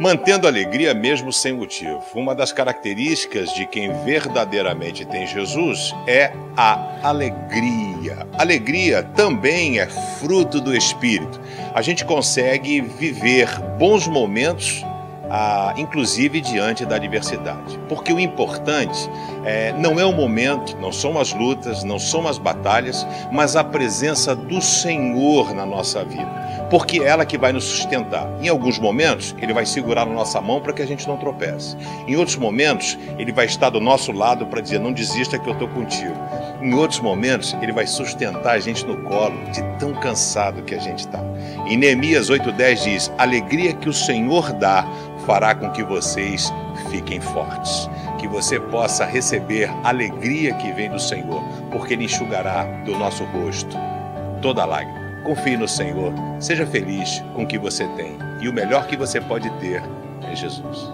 Mantendo alegria mesmo sem motivo. Uma das características de quem verdadeiramente tem Jesus é a alegria. Alegria também é fruto do Espírito. A gente consegue viver bons momentos inclusive diante da adversidade. Porque o importante é, não é o momento, não são as lutas, não são as batalhas, mas a presença do Senhor na nossa vida porque é ela que vai nos sustentar. Em alguns momentos, ele vai segurar na nossa mão para que a gente não tropece. Em outros momentos, ele vai estar do nosso lado para dizer: não desista que eu estou contigo. Em outros momentos, ele vai sustentar a gente no colo, de tão cansado que a gente está. Em Neemias 8,10 diz: alegria que o Senhor dá fará com que vocês fiquem fortes. Que você possa receber a alegria que vem do Senhor, porque Ele enxugará do nosso rosto toda lágrima. Confie no Senhor, seja feliz com o que você tem e o melhor que você pode ter é Jesus.